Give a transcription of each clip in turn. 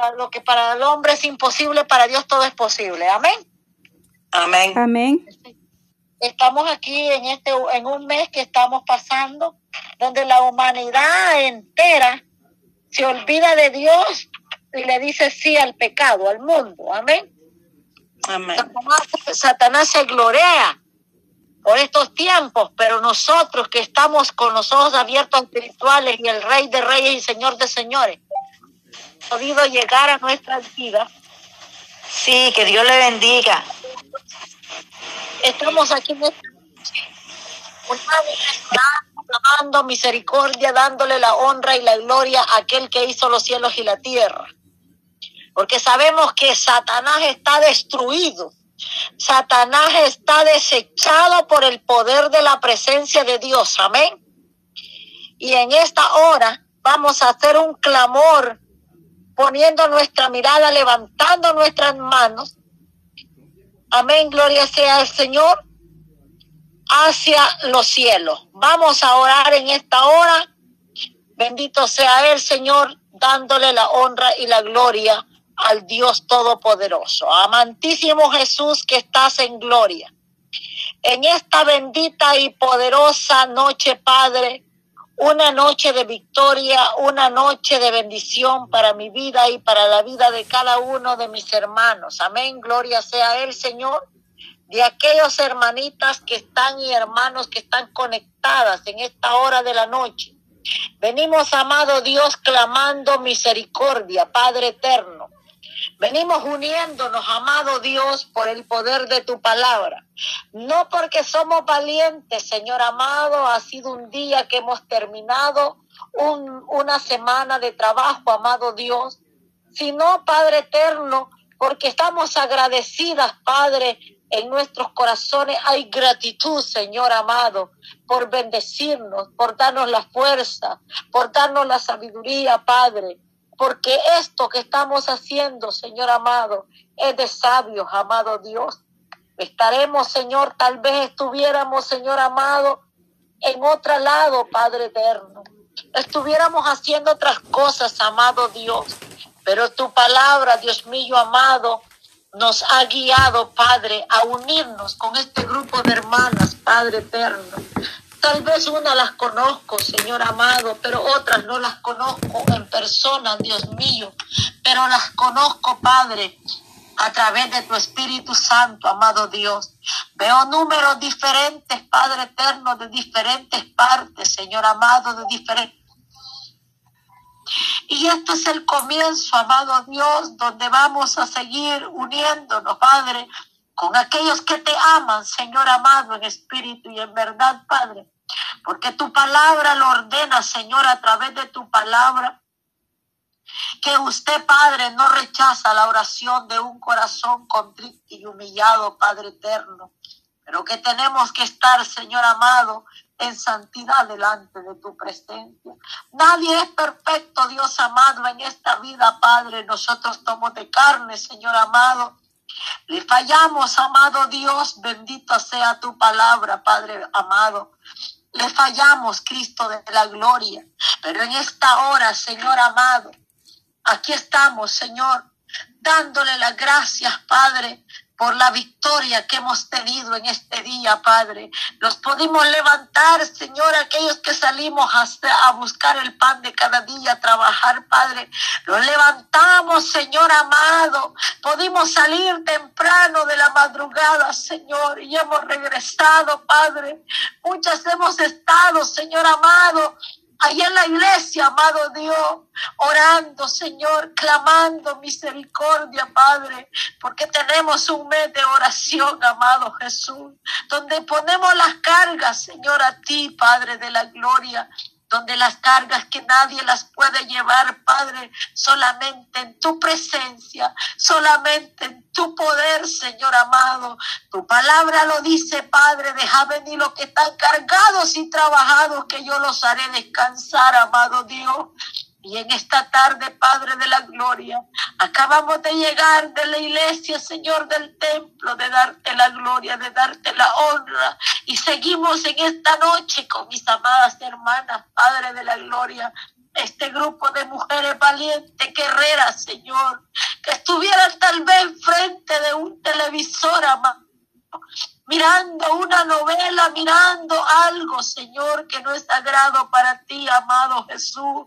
para lo que para el hombre es imposible, para Dios todo es posible. Amén. Amén. Amén. Estamos aquí en este en un mes que estamos pasando donde la humanidad entera se olvida de Dios y le dice sí al pecado, al mundo. Amén. Amén. Satanás, Satanás se glorea por estos tiempos, pero nosotros que estamos con los ojos abiertos espirituales y el Rey de Reyes y Señor de Señores, podido llegar a nuestras vidas. Sí, que Dios le bendiga. Estamos aquí en esta noche, una misericordia, dándole la honra y la gloria a aquel que hizo los cielos y la tierra. Porque sabemos que Satanás está destruido. Satanás está desechado por el poder de la presencia de Dios. Amén. Y en esta hora vamos a hacer un clamor poniendo nuestra mirada, levantando nuestras manos. Amén, gloria sea al Señor hacia los cielos. Vamos a orar en esta hora. Bendito sea el Señor, dándole la honra y la gloria al Dios Todopoderoso. Amantísimo Jesús que estás en gloria. En esta bendita y poderosa noche, Padre, una noche de victoria, una noche de bendición para mi vida y para la vida de cada uno de mis hermanos. Amén, gloria sea el Señor de aquellos hermanitas que están y hermanos que están conectadas en esta hora de la noche. Venimos, amado Dios, clamando misericordia, Padre eterno. Venimos uniéndonos, amado Dios, por el poder de tu palabra. No porque somos valientes, Señor amado, ha sido un día que hemos terminado un, una semana de trabajo, amado Dios, sino, Padre eterno, porque estamos agradecidas, Padre, en nuestros corazones hay gratitud, Señor amado, por bendecirnos, por darnos la fuerza, por darnos la sabiduría, Padre. Porque esto que estamos haciendo, Señor amado, es de sabios, amado Dios. Estaremos, Señor, tal vez estuviéramos, Señor amado, en otro lado, Padre eterno. Estuviéramos haciendo otras cosas, amado Dios. Pero tu palabra, Dios mío amado, nos ha guiado, Padre, a unirnos con este grupo de hermanas, Padre eterno. Tal vez una las conozco, Señor amado, pero otras no las conozco en persona, Dios mío, pero las conozco, Padre, a través de tu Espíritu Santo, amado Dios. Veo números diferentes, Padre eterno, de diferentes partes, Señor amado, de diferentes y esto es el comienzo, amado Dios, donde vamos a seguir uniéndonos, Padre, con aquellos que te aman, Señor amado, en espíritu y en verdad, Padre. Porque tu palabra lo ordena, Señor, a través de tu palabra. Que usted, Padre, no rechaza la oración de un corazón contrito y humillado, Padre eterno. Pero que tenemos que estar, Señor amado, en santidad delante de tu presencia. Nadie es perfecto, Dios amado, en esta vida, Padre. Nosotros somos de carne, Señor amado. Le fallamos, amado Dios, bendito sea tu palabra, Padre amado. Le fallamos, Cristo de la gloria. Pero en esta hora, Señor amado, aquí estamos, Señor, dándole las gracias, Padre, por la victoria que hemos tenido en este día, Padre. Los pudimos levantar, Señor, aquellos que salimos a, buscar el pan de cada día, a trabajar, Padre. Los levantamos, Señor amado. Pudimos salir temprano de la madrugada, Señor, y hemos regresado, Padre. Muchas hemos estado, Señor amado, Ahí en la iglesia, amado Dios, orando, Señor, clamando misericordia, Padre, porque tenemos un mes de oración, amado Jesús, donde ponemos las cargas, Señor, a ti, Padre de la gloria, donde las cargas que nadie las puede llevar, Padre, solamente en tu presencia, solamente en tu poder, Señor amado. Tu palabra lo dice, Padre, deja venir los que están cargados y trabajados, que yo los haré descansar, amado Dios. Y en esta tarde, Padre de la Gloria, acabamos de llegar de la iglesia, Señor del templo, de darte la gloria, de darte la honra. Y seguimos en esta noche con mis amadas hermanas, Padre de la Gloria, este grupo de mujeres valientes, guerreras, Señor, que estuvieran tal vez frente de un televisor, amado, mirando una novela, mirando algo, Señor, que no es sagrado para ti, amado Jesús.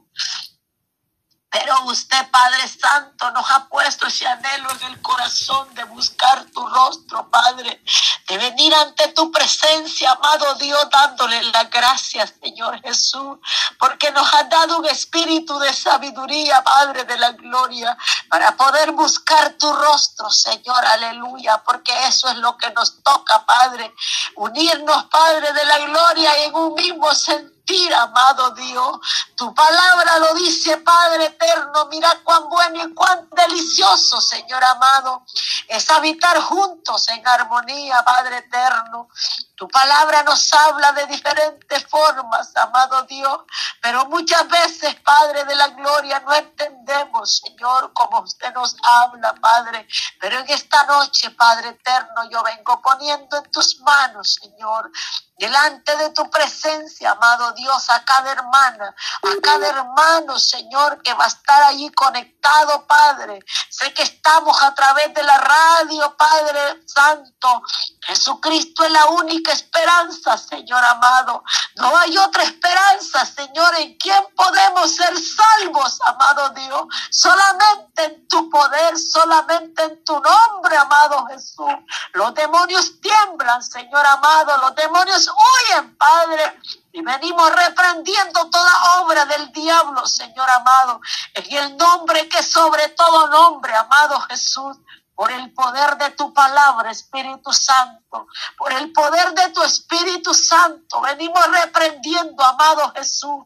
Pero usted, Padre Santo, nos ha puesto ese anhelo en el corazón de buscar tu rostro, Padre, de venir ante tu presencia, amado Dios, dándole las gracias, Señor Jesús, porque nos ha dado un espíritu de sabiduría, Padre de la gloria, para poder buscar tu rostro, Señor, aleluya, porque eso es lo que nos toca, Padre, unirnos, Padre de la gloria, en un mismo sentido amado Dios. Tu palabra lo dice, Padre eterno. Mira cuán bueno y cuán delicioso, Señor amado, es habitar juntos en armonía, Padre eterno. Tu palabra nos habla de diferentes formas, amado Dios, pero muchas veces, Padre de la Gloria, no entendemos, Señor, cómo usted nos habla, Padre. Pero en esta noche, Padre eterno, yo vengo poniendo en tus manos, Señor, delante de tu presencia, amado Dios, a cada hermana, a cada hermano, Señor, que va a estar allí conectado, Padre. Sé que estamos a través de la radio, Padre Santo. Jesucristo es la única esperanza, Señor amado. No hay otra esperanza, Señor, en quien podemos ser salvos, amado Dios. Solamente en tu poder, solamente en tu nombre, amado Jesús. Los demonios tiemblan, Señor amado. Los demonios huyen, Padre. Y venimos reprendiendo toda obra del diablo, Señor amado, en el nombre que sobre todo nombre, amado Jesús por el poder de tu palabra, Espíritu Santo, por el poder de tu Espíritu Santo. Venimos reprendiendo, amado Jesús,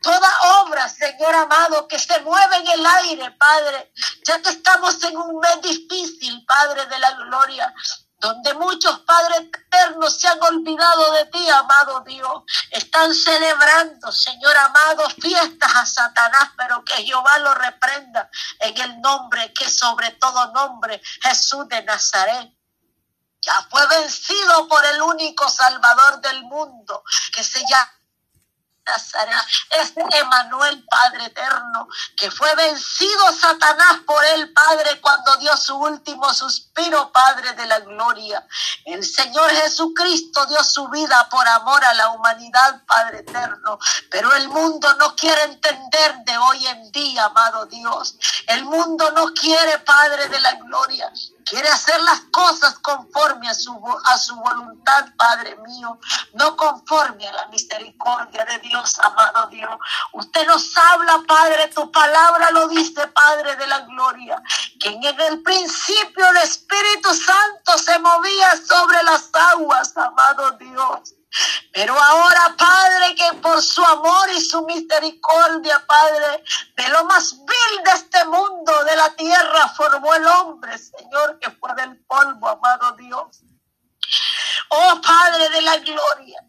toda obra, Señor amado, que se mueve en el aire, Padre, ya que estamos en un mes difícil, Padre de la gloria donde muchos padres eternos se han olvidado de ti, amado Dios. Están celebrando, Señor amado, fiestas a Satanás, pero que Jehová lo reprenda en el nombre que sobre todo nombre, Jesús de Nazaret. Ya fue vencido por el único Salvador del mundo, que se llama Es Emanuel, Padre eterno, que fue vencido Satanás por el Padre cuando dio su último suspiro, Padre de la gloria. El Señor Jesucristo dio su vida por amor a la humanidad, Padre eterno, pero el mundo no quiere entender de hoy en día, amado Dios. El mundo no quiere, Padre de la gloria, quiere hacer las cosas conforme a su, a su voluntad, Padre mío, no conforme a la misericordia de Dios, amado Dios. Usted nos habla, Padre, tu palabra lo dice, Padre de la gloria, que en el principio el Espíritu Santo se movía sobre las aguas, amado Dios. Pero ahora, Padre, que por su amor y su misericordia, Padre, de lo más vil de este mundo, de la tierra, formó el hombre, Señor, que fue del polvo, amado Dios. Oh Padre de la gloria,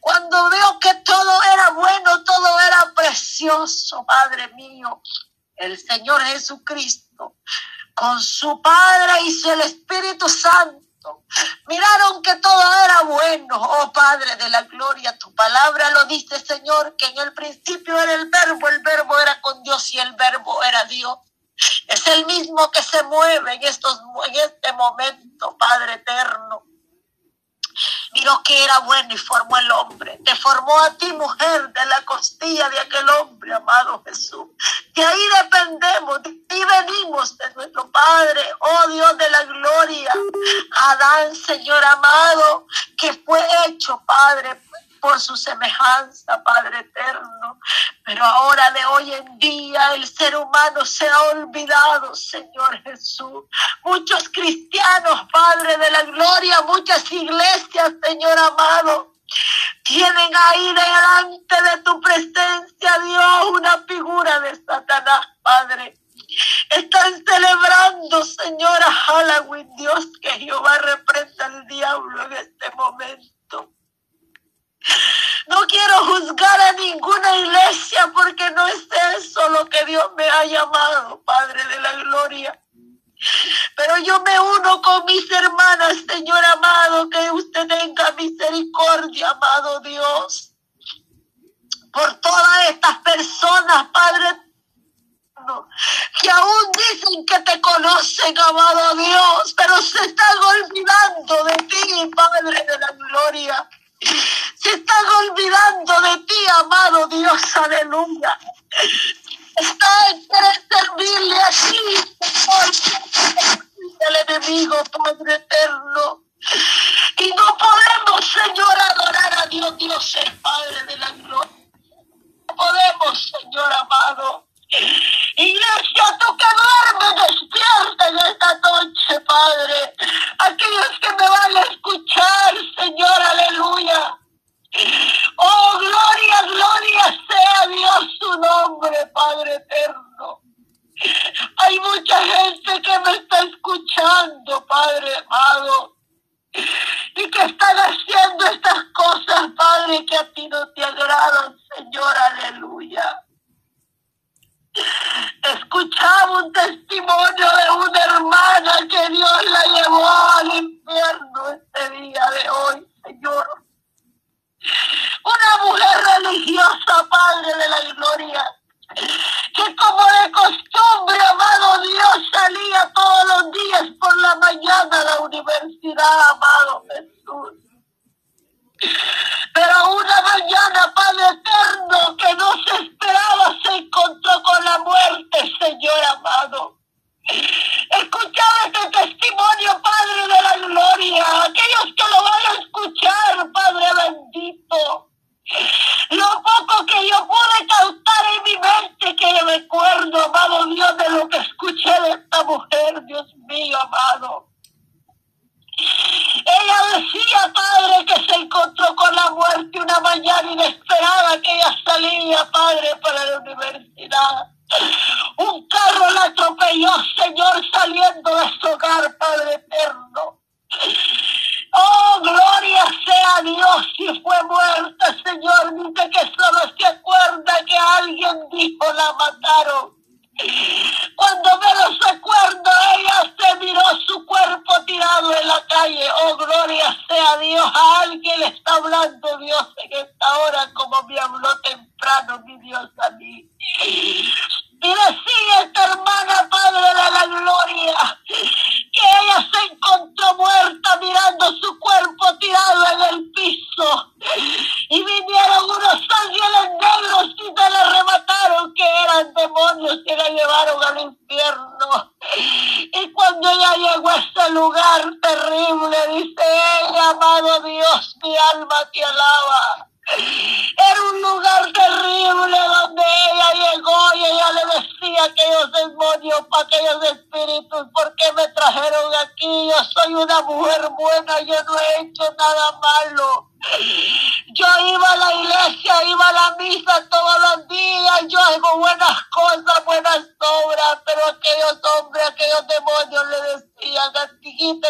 cuando veo que todo era bueno, todo era precioso, Padre mío, el Señor Jesucristo, con su Padre y el Espíritu Santo, Miraron que todo era bueno, oh Padre de la gloria. Tu palabra lo dice, Señor, que en el principio era el verbo, el verbo era con Dios y el verbo era Dios. Es el mismo que se mueve en, estos, en este momento, Padre eterno miró que era bueno y formó el hombre. Te formó a ti, mujer, de la costilla de aquel hombre, amado Jesús. De ahí dependemos, de venimos de nuestro Padre, oh Dios de la gloria. Adán, Señor amado, que fue hecho, Padre, por su semejanza, Padre eterno. Pero ahora de hoy en día el ser humano se ha olvidado, Señor Jesús. Muchos cristianos, Padre de la gloria, muchas iglesias, Señor amado, tienen ahí delante de tu presencia, Dios, una figura de Satanás, Padre. Están celebrando, Señora Halloween, Dios, que Jehová reprenda al diablo en este momento. No quiero juzgar a ninguna iglesia porque no es eso lo que Dios me ha llamado, Padre de la Gloria. Pero yo me uno con mis hermanas, Señor amado, que usted tenga misericordia, amado Dios. por todas estas personas, Padre que aún dicen que te conocen, amado Dios, pero se están olvidando de ti, Padre de la gloria. Se están olvidando de ti, amado Dios, aleluya. Están quieren servirle así, el enemigo, Padre eterno. Y no podemos, Señor, adorar a Dios, Dios el Padre de la gloria. No podemos, Señor amado. Iglesia, tú que duermes, despierta en esta noche, Padre. Aquellos que me van a escuchar, Señor, aleluya. Oh, gloria, gloria sea Dios su nombre, Padre eterno. Hay mucha gente que me está escuchando, Padre amado. Y que están haciendo estas cosas, Padre, que a ti no te agradan, Señor, aleluya. Escuchaba un testimonio de una hermana que Dios la llevó al infierno este día de hoy, Señor. Una mujer religiosa, Padre de la Gloria, que como de costumbre, amado Dios, salía todos los días por la mañana a la universidad, amado Jesús. Pero una mañana, Padre eterno, que no se esperaba, se encontró con la muerte, Señor amado. Escuchaba este testimonio, Padre de la Gloria. Aquellos que lo van a escuchar, Padre bendito. Lo poco que yo pude cautar en mi mente, que recuerdo, amado Dios, de lo que escuché de esta mujer, Dios mío, amado. Ella decía, Padre, que se encontró con la muerte una mañana inesperada que ella salía, Padre, para la universidad. Un carro la atropelló, Señor, saliendo de su hogar, Padre eterno. Oh, gloria sea Dios si fue muerta, Señor. Dice que solo se acuerda que alguien dijo la mataron. Cuando menos acuerdo, ella se miró su cuerpo tirado en la calle. Oh, gloria sea Dios. A alguien le está hablando Dios en esta hora como me habló temprano mi Dios a mí. Y decía esta hermana, Padre de la Gloria, que ella se encontró muerta mirando su cuerpo tirado en el piso. Y vinieron unos ángeles negros y se le arrebataron que eran demonios que la llevaron al infierno. Y cuando ella llegó a ese lugar terrible, dice ella, amado Dios, mi alma te alaba. Era un lugar terrible donde ella llegó y ella le decía a aquellos demonios, para aquellos espíritus, ¿por qué me trajeron aquí? Yo soy una mujer buena, yo no he hecho nada malo. Yo iba a la iba a la misa todos los días, yo hago buenas cosas, buenas obras, pero aquellos hombres, aquellos demonios le decían, aquí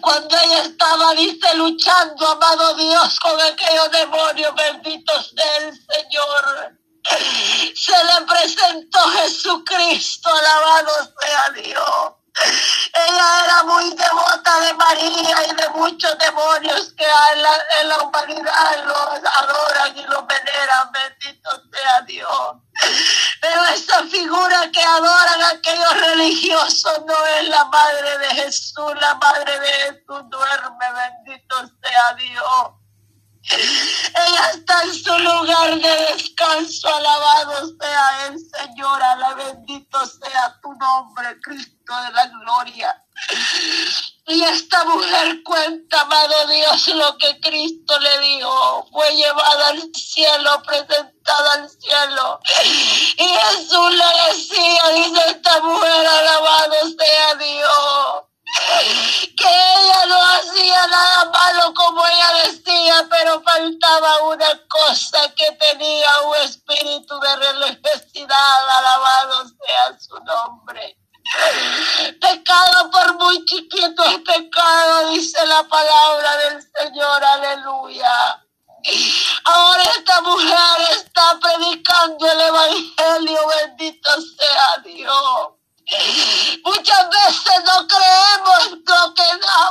Cuando ella estaba, dice, luchando, amado Dios, con aquellos demonios, bendito sea el Señor, se le presentó Jesucristo, alabado sea Dios. Ella era muy devota de María y de muchos demonios que en la, en la humanidad los adoran y los veneran. Bendito sea Dios. Pero esa figura que adoran aquellos religiosos no es la madre de Jesús. La madre de Jesús duerme. Bendito sea Dios. Ella está en su lugar de descanso. Alabado sea el Señor. Ala bendito sea tu nombre, Cristo de la gloria. Y esta mujer cuenta, amado Dios, lo que Cristo le dijo. Fue llevada al cielo, presentada al cielo. Y Jesús le decía, dice esta mujer, alabado sea Dios que ella no hacía nada malo como ella decía, pero faltaba una cosa que tenía un espíritu de religiosidad, alabado sea su nombre. Pecado por muy chiquito es pecado, dice la palabra del Señor, aleluya. Ahora esta mujer está predicando el Evangelio, bendito sea Dios. Muchas veces no creemos lo que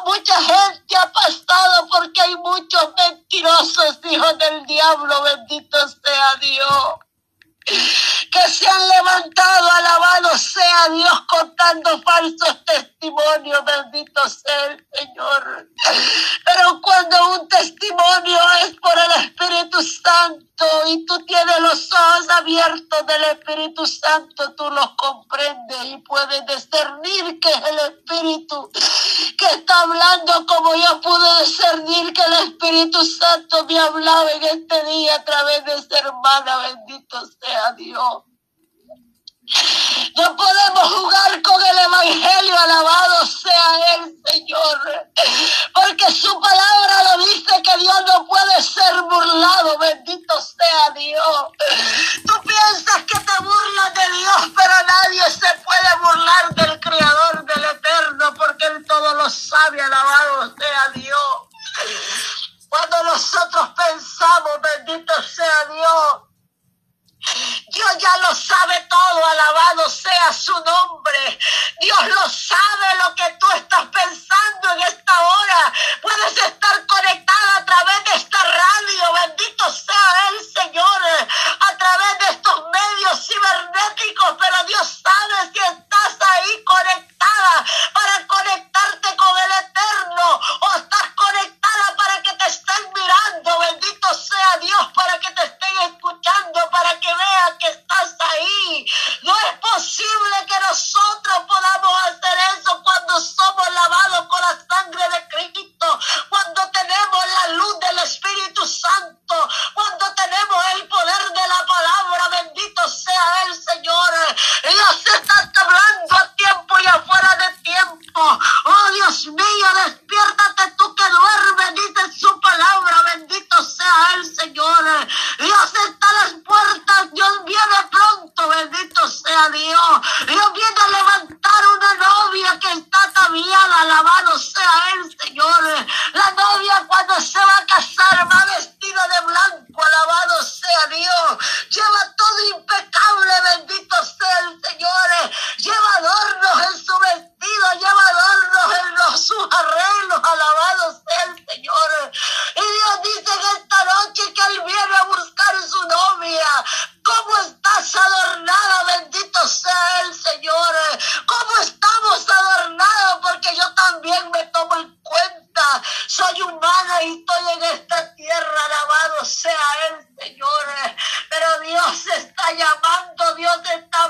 mucha gente ha pasado porque hay muchos mentirosos hijos del diablo, bendito sea Dios que se han levantado, alabado sea Dios, contando falsos testimonios, bendito sea el Señor. Pero cuando un testimonio es por el Espíritu Santo y tú tienes los ojos abiertos del Espíritu Santo, tú los comprendes y puedes discernir que es el Espíritu que está hablando, como yo pude discernir que el Espíritu Santo me hablaba en este día a través de esta hermana, bendito sea Dios. No podemos jugar con el Evangelio, alabado sea el Señor. Porque su palabra lo dice que Dios no puede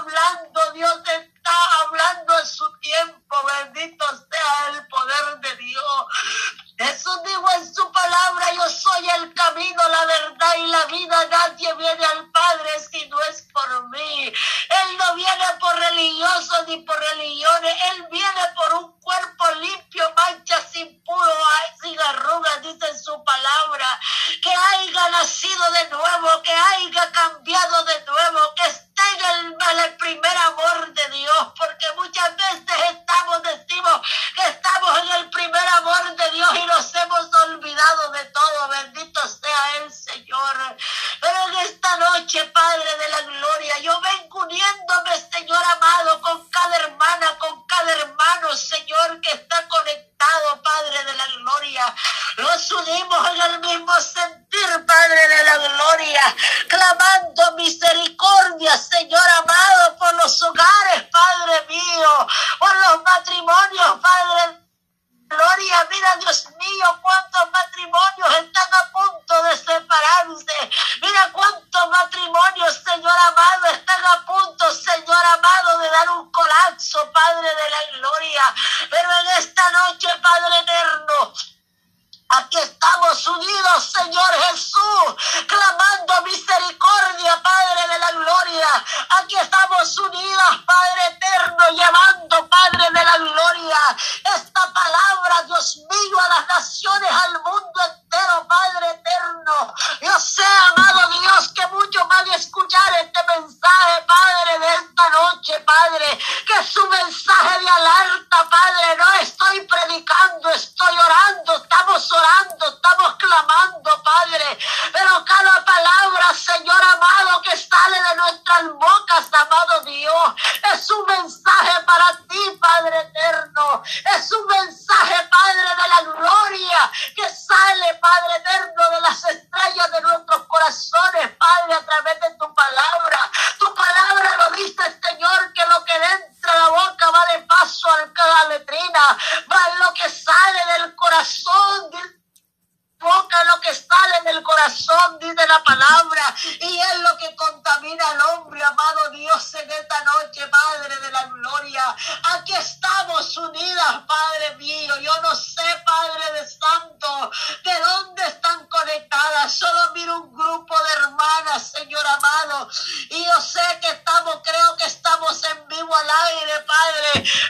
Long. chip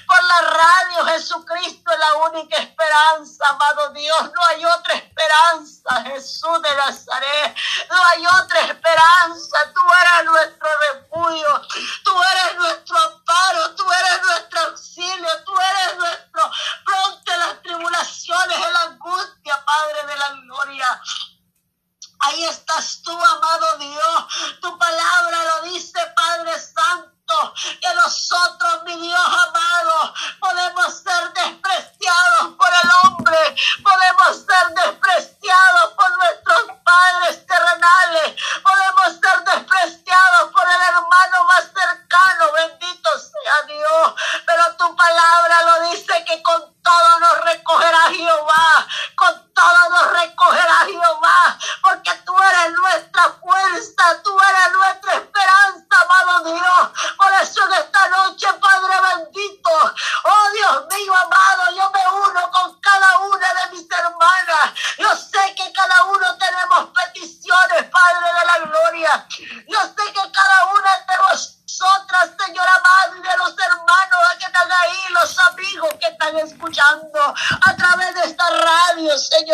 por la radio. Jesucristo es la única esperanza, amado Dios. No hay otra esperanza, Jesús de Nazaret. No hay otra esperanza. Tú eres nuestro refugio. Tú eres nuestro amparo. Tú eres nuestro auxilio. Tú eres nuestro pronto en las tribulaciones, en la angustia, Padre de la gloria. Ahí estás tú, amado Dios. Tu palabra lo dice, Padre Santo que nosotros, mi Dios amado, podemos ser despreciados por el hombre, podemos ser despreciados por nuestros padres terrenales,